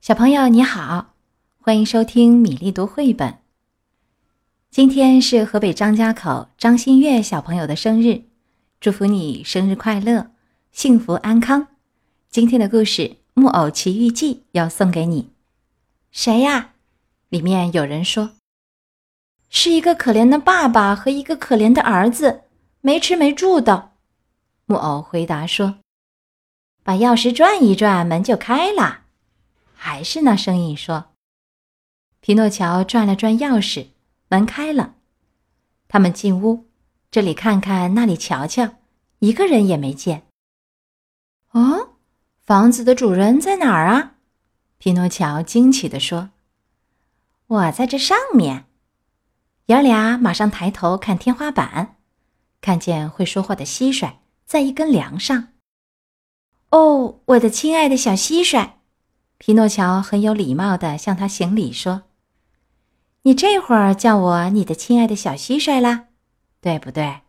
小朋友你好，欢迎收听米粒读绘本。今天是河北张家口张新月小朋友的生日，祝福你生日快乐，幸福安康。今天的故事《木偶奇遇记》要送给你。谁呀？里面有人说，是一个可怜的爸爸和一个可怜的儿子，没吃没住的。木偶回答说：“把钥匙转一转，门就开了。”还是那声音说：“皮诺乔转了转钥匙，门开了。他们进屋，这里看看，那里瞧瞧，一个人也没见。哦，房子的主人在哪儿啊？”皮诺乔惊奇地说：“我在这上面。”爷俩马上抬头看天花板，看见会说话的蟋蟀在一根梁上。“哦，我的亲爱的小蟋蟀！”皮诺乔很有礼貌地向他行礼说：“你这会儿叫我你的亲爱的小蟋蟀啦，对不对？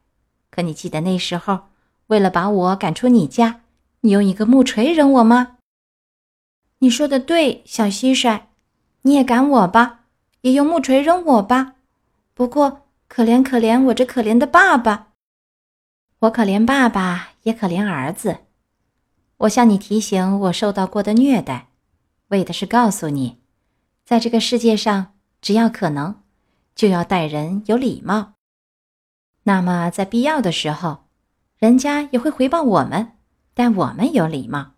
可你记得那时候，为了把我赶出你家，你用一个木锤扔我吗？”你说的对，小蟋蟀，你也赶我吧，也用木锤扔我吧。不过，可怜可怜我这可怜的爸爸，我可怜爸爸，也可怜儿子。我向你提醒我受到过的虐待。为的是告诉你，在这个世界上，只要可能，就要待人有礼貌。那么，在必要的时候，人家也会回报我们，待我们有礼貌。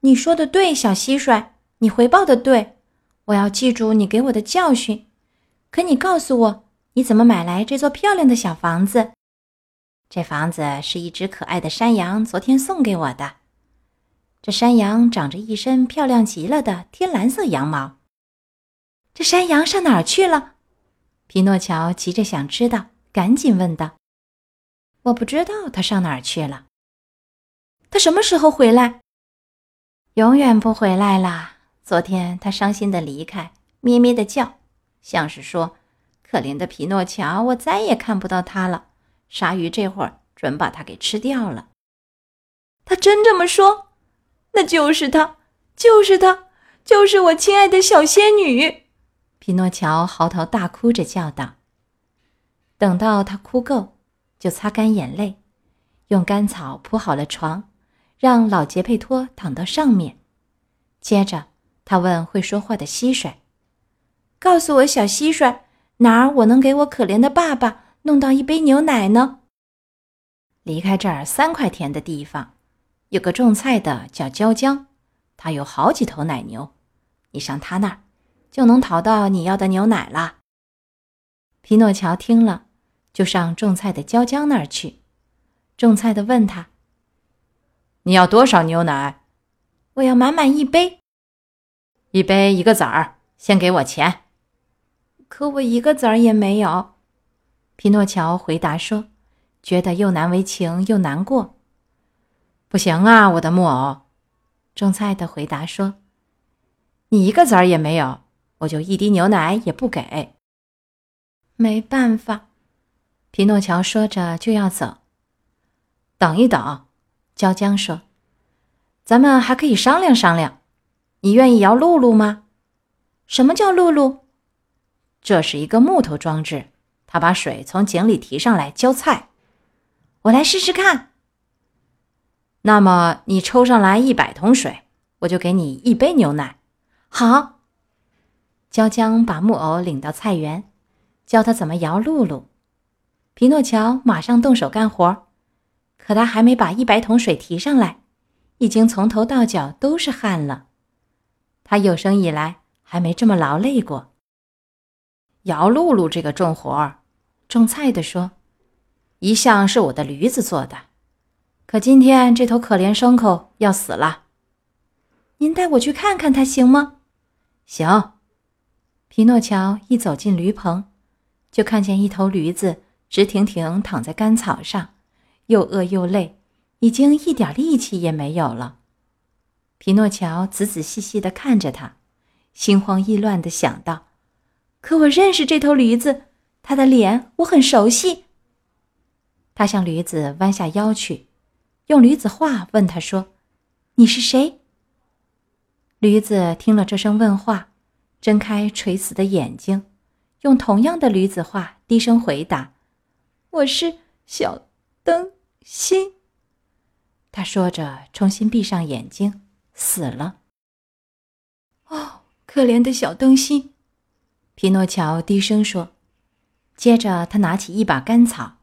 你说的对，小蟋蟀，你回报的对，我要记住你给我的教训。可你告诉我，你怎么买来这座漂亮的小房子？这房子是一只可爱的山羊昨天送给我的。这山羊长着一身漂亮极了的天蓝色羊毛。这山羊上哪儿去了？皮诺乔急着想知道，赶紧问道：“我不知道他上哪儿去了。他什么时候回来？永远不回来了。昨天他伤心的离开，咩咩的叫，像是说：‘可怜的皮诺乔，我再也看不到他了。’鲨鱼这会儿准把他给吃掉了。他真这么说？”那就是他，就是他，就是我亲爱的小仙女！匹诺乔嚎啕大哭着叫道。等到他哭够，就擦干眼泪，用干草铺好了床，让老杰佩托躺到上面。接着，他问会说话的蟋蟀：“告诉我，小蟋蟀，哪儿我能给我可怜的爸爸弄到一杯牛奶呢？离开这儿三块田的地方。”有个种菜的叫焦江，他有好几头奶牛，你上他那儿就能讨到你要的牛奶了。皮诺乔听了，就上种菜的焦江那儿去。种菜的问他：“你要多少牛奶？”“我要满满一杯。”“一杯一个子儿，先给我钱。”“可我一个子儿也没有。”皮诺乔回答说，觉得又难为情又难过。不行啊，我的木偶，种菜的回答说：“你一个子儿也没有，我就一滴牛奶也不给。”没办法，皮诺乔说着就要走。等一等，焦江说：“咱们还可以商量商量，你愿意摇露露吗？”什么叫露露？这是一个木头装置，它把水从井里提上来浇菜。我来试试看。那么你抽上来一百桶水，我就给你一杯牛奶。好，焦江把木偶领到菜园，教他怎么摇露露。皮诺乔马上动手干活，可他还没把一百桶水提上来，已经从头到脚都是汗了。他有生以来还没这么劳累过。摇露露这个重活儿，种菜的说，一向是我的驴子做的。可今天这头可怜牲口要死了，您带我去看看它行吗？行。皮诺乔一走进驴棚，就看见一头驴子直挺挺躺在干草上，又饿又累，已经一点力气也没有了。皮诺乔仔仔细细地看着它，心慌意乱地想到：可我认识这头驴子，它的脸我很熟悉。他向驴子弯下腰去。用驴子话问他说：“你是谁？”驴子听了这声问话，睁开垂死的眼睛，用同样的驴子话低声回答：“我是小灯芯。”他说着，重新闭上眼睛，死了。哦，可怜的小灯芯，皮诺乔低声说。接着，他拿起一把干草，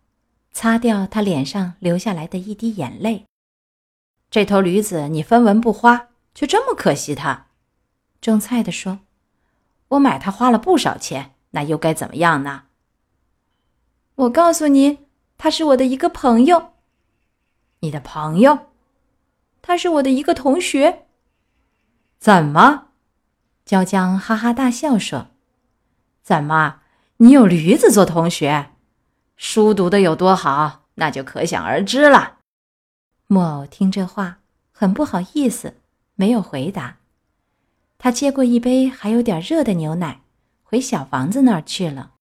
擦掉他脸上流下来的一滴眼泪。这头驴子你分文不花，却这么可惜它。种菜的说：“我买它花了不少钱，那又该怎么样呢？”我告诉你，他是我的一个朋友。你的朋友？他是我的一个同学。怎么？焦江哈哈大笑说：“怎么？”你有驴子做同学，书读的有多好，那就可想而知了。木偶听这话，很不好意思，没有回答。他接过一杯还有点热的牛奶，回小房子那儿去了。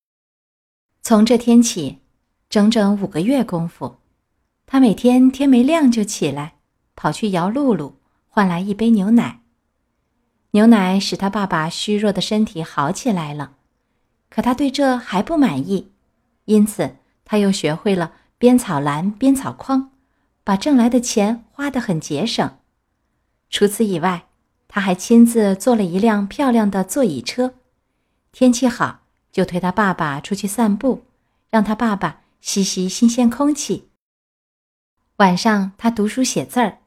从这天起，整整五个月功夫，他每天天没亮就起来，跑去摇露露，换来一杯牛奶。牛奶使他爸爸虚弱的身体好起来了。可他对这还不满意，因此他又学会了编草篮、编草筐，把挣来的钱花得很节省。除此以外，他还亲自做了一辆漂亮的座椅车。天气好，就推他爸爸出去散步，让他爸爸吸吸新鲜空气。晚上，他读书写字儿。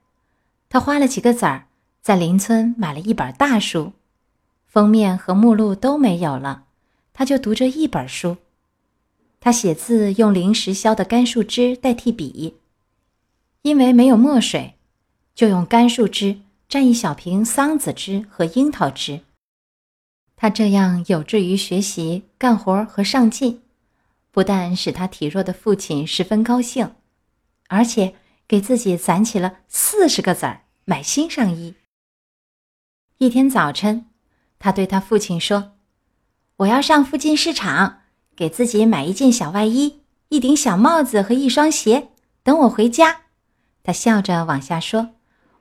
他花了几个子儿，在邻村买了一本大书，封面和目录都没有了。他就读着一本书，他写字用临时削的干树枝代替笔，因为没有墨水，就用干树枝蘸一小瓶桑子汁和樱桃汁。他这样有志于学习、干活和上进，不但使他体弱的父亲十分高兴，而且给自己攒起了四十个子儿买新上衣。一天早晨，他对他父亲说。我要上附近市场，给自己买一件小外衣、一顶小帽子和一双鞋。等我回家，他笑着往下说：“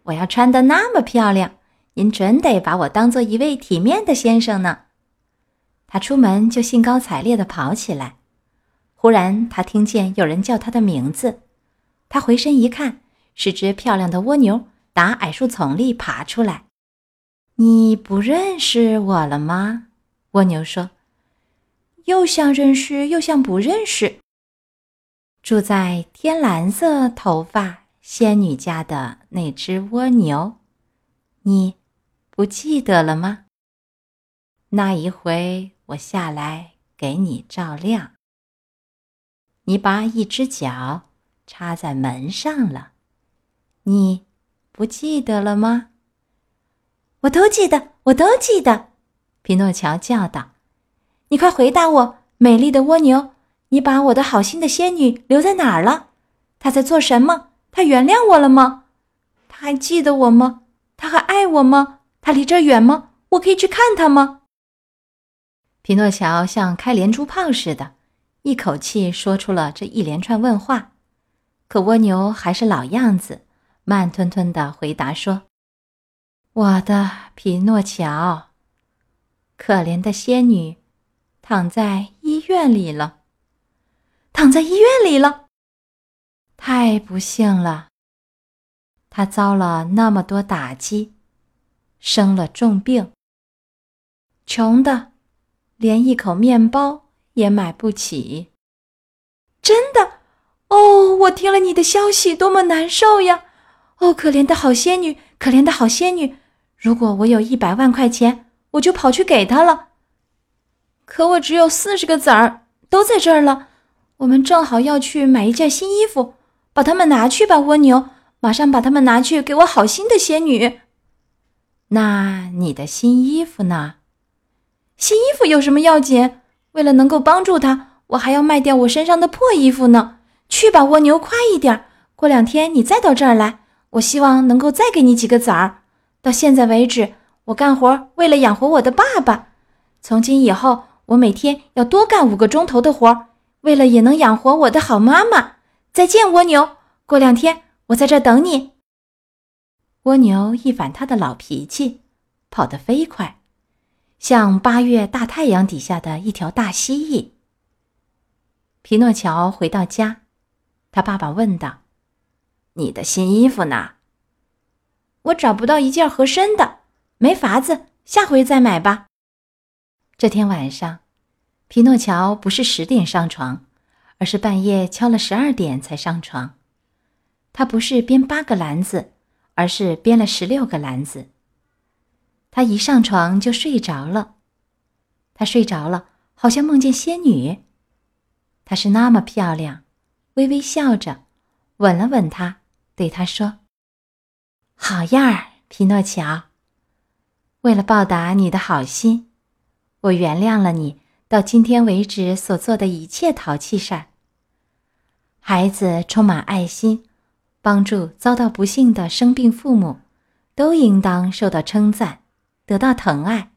我要穿得那么漂亮，您准得把我当做一位体面的先生呢。”他出门就兴高采烈地跑起来。忽然，他听见有人叫他的名字，他回身一看，是只漂亮的蜗牛打矮树丛里爬出来。“你不认识我了吗？”蜗牛说：“又像认识，又像不认识。”住在天蓝色头发仙女家的那只蜗牛，你不记得了吗？那一回我下来给你照亮，你把一只脚插在门上了，你不记得了吗？我都记得，我都记得。匹诺乔叫道：“你快回答我，美丽的蜗牛！你把我的好心的仙女留在哪儿了？她在做什么？她原谅我了吗？她还记得我吗？她还爱我吗？她离这儿远吗？我可以去看她吗？”匹诺乔像开连珠炮似的，一口气说出了这一连串问话，可蜗牛还是老样子，慢吞吞的回答说：“我的匹诺乔。”可怜的仙女，躺在医院里了。躺在医院里了，太不幸了。她遭了那么多打击，生了重病，穷的连一口面包也买不起。真的？哦，我听了你的消息，多么难受呀！哦，可怜的好仙女，可怜的好仙女，如果我有一百万块钱。我就跑去给他了，可我只有四十个子儿，都在这儿了。我们正好要去买一件新衣服，把它们拿去吧，蜗牛，马上把它们拿去给我好心的仙女。那你的新衣服呢？新衣服有什么要紧？为了能够帮助他，我还要卖掉我身上的破衣服呢。去吧，蜗牛，快一点！过两天你再到这儿来，我希望能够再给你几个子儿。到现在为止。我干活为了养活我的爸爸，从今以后我每天要多干五个钟头的活，为了也能养活我的好妈妈。再见，蜗牛。过两天我在这等你。蜗牛一反他的老脾气，跑得飞快，像八月大太阳底下的一条大蜥蜴。皮诺乔回到家，他爸爸问道：“你的新衣服呢？”“我找不到一件合身的，没法子，下回再买吧。”这天晚上，皮诺乔不是十点上床，而是半夜敲了十二点才上床。他不是编八个篮子，而是编了十六个篮子。他一上床就睡着了，他睡着了，好像梦见仙女。她是那么漂亮，微微笑着，吻了吻他，对他说：“好样儿，皮诺乔。为了报答你的好心，我原谅了你到今天为止所做的一切淘气事儿。孩子充满爱心，帮助遭到不幸的生病父母，都应当受到称赞，得到疼爱，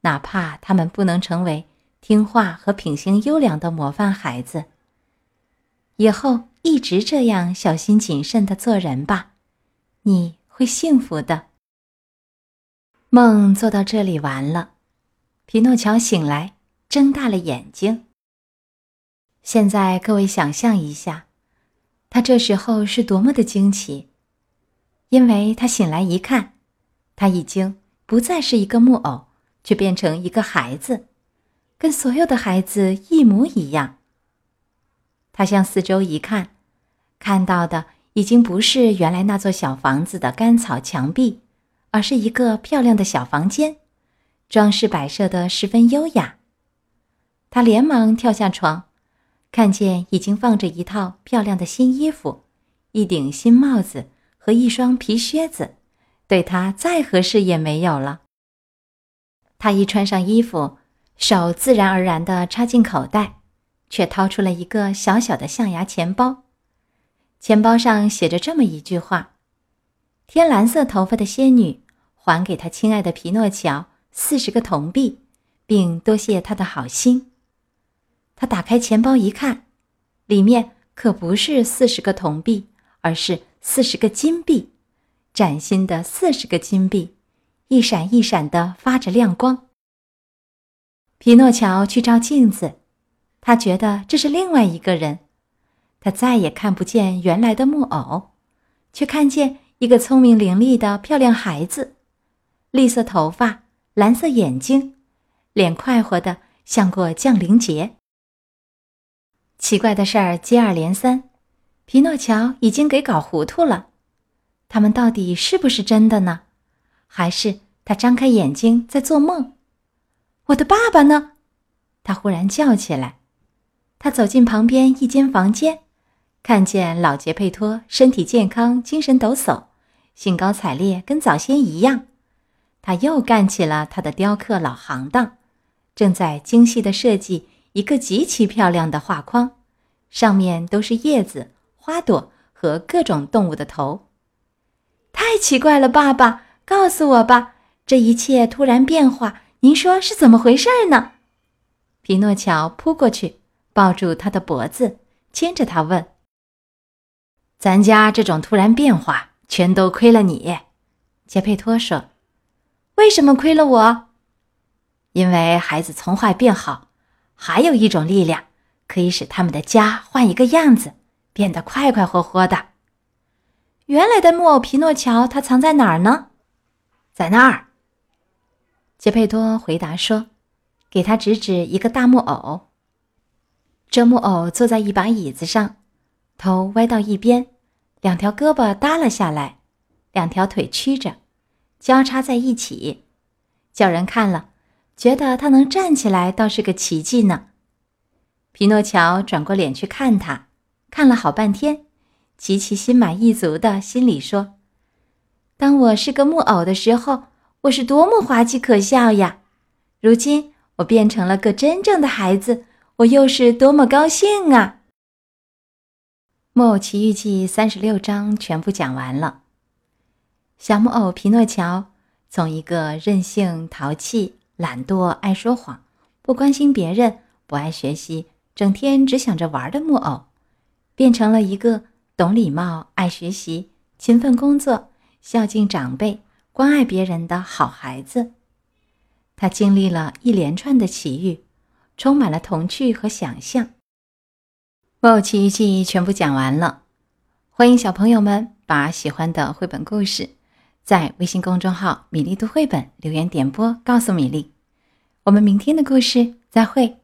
哪怕他们不能成为。”听话和品行优良的模范孩子，以后一直这样小心谨慎的做人吧，你会幸福的。梦做到这里完了，皮诺乔醒来，睁大了眼睛。现在各位想象一下，他这时候是多么的惊奇，因为他醒来一看，他已经不再是一个木偶，却变成一个孩子。跟所有的孩子一模一样。他向四周一看，看到的已经不是原来那座小房子的干草墙壁，而是一个漂亮的小房间，装饰摆设的十分优雅。他连忙跳下床，看见已经放着一套漂亮的新衣服、一顶新帽子和一双皮靴子，对他再合适也没有了。他一穿上衣服。手自然而然地插进口袋，却掏出了一个小小的象牙钱包。钱包上写着这么一句话：“天蓝色头发的仙女还给她亲爱的皮诺乔四十个铜币，并多谢他的好心。”他打开钱包一看，里面可不是四十个铜币，而是四十个金币，崭新的四十个金币，一闪一闪的发着亮光。皮诺乔去照镜子，他觉得这是另外一个人。他再也看不见原来的木偶，却看见一个聪明伶俐的漂亮孩子，绿色头发，蓝色眼睛，脸快活的像过降临节。奇怪的事儿接二连三，皮诺乔已经给搞糊涂了。他们到底是不是真的呢？还是他张开眼睛在做梦？我的爸爸呢？他忽然叫起来。他走进旁边一间房间，看见老杰佩托身体健康、精神抖擞，兴高采烈，跟早先一样。他又干起了他的雕刻老行当，正在精细的设计一个极其漂亮的画框，上面都是叶子、花朵和各种动物的头。太奇怪了，爸爸，告诉我吧，这一切突然变化。您说是怎么回事呢？皮诺乔扑过去，抱住他的脖子，牵着他问：“咱家这种突然变化，全都亏了你。”杰佩托说：“为什么亏了我？因为孩子从坏变好，还有一种力量，可以使他们的家换一个样子，变得快快活活的。原来的木偶皮诺乔，他藏在哪儿呢？在那儿。”杰佩多回答说：“给他指指一个大木偶。这木偶坐在一把椅子上，头歪到一边，两条胳膊耷拉下来，两条腿曲着，交叉在一起，叫人看了觉得他能站起来，倒是个奇迹呢。”皮诺乔转过脸去看他，看了好半天，极其心满意足的心里说：“当我是个木偶的时候。”我是多么滑稽可笑呀！如今我变成了个真正的孩子，我又是多么高兴啊！《木偶奇遇记》三十六章全部讲完了。小木偶皮诺乔从一个任性、淘气、懒惰、爱说谎、不关心别人、不爱学习、整天只想着玩的木偶，变成了一个懂礼貌、爱学习、勤奋工作、孝敬长辈。关爱别人的好孩子。他经历了一连串的奇遇，充满了童趣和想象。木偶奇遇记全部讲完了，欢迎小朋友们把喜欢的绘本故事在微信公众号“米粒读绘本”留言点播，告诉米粒。我们明天的故事再会。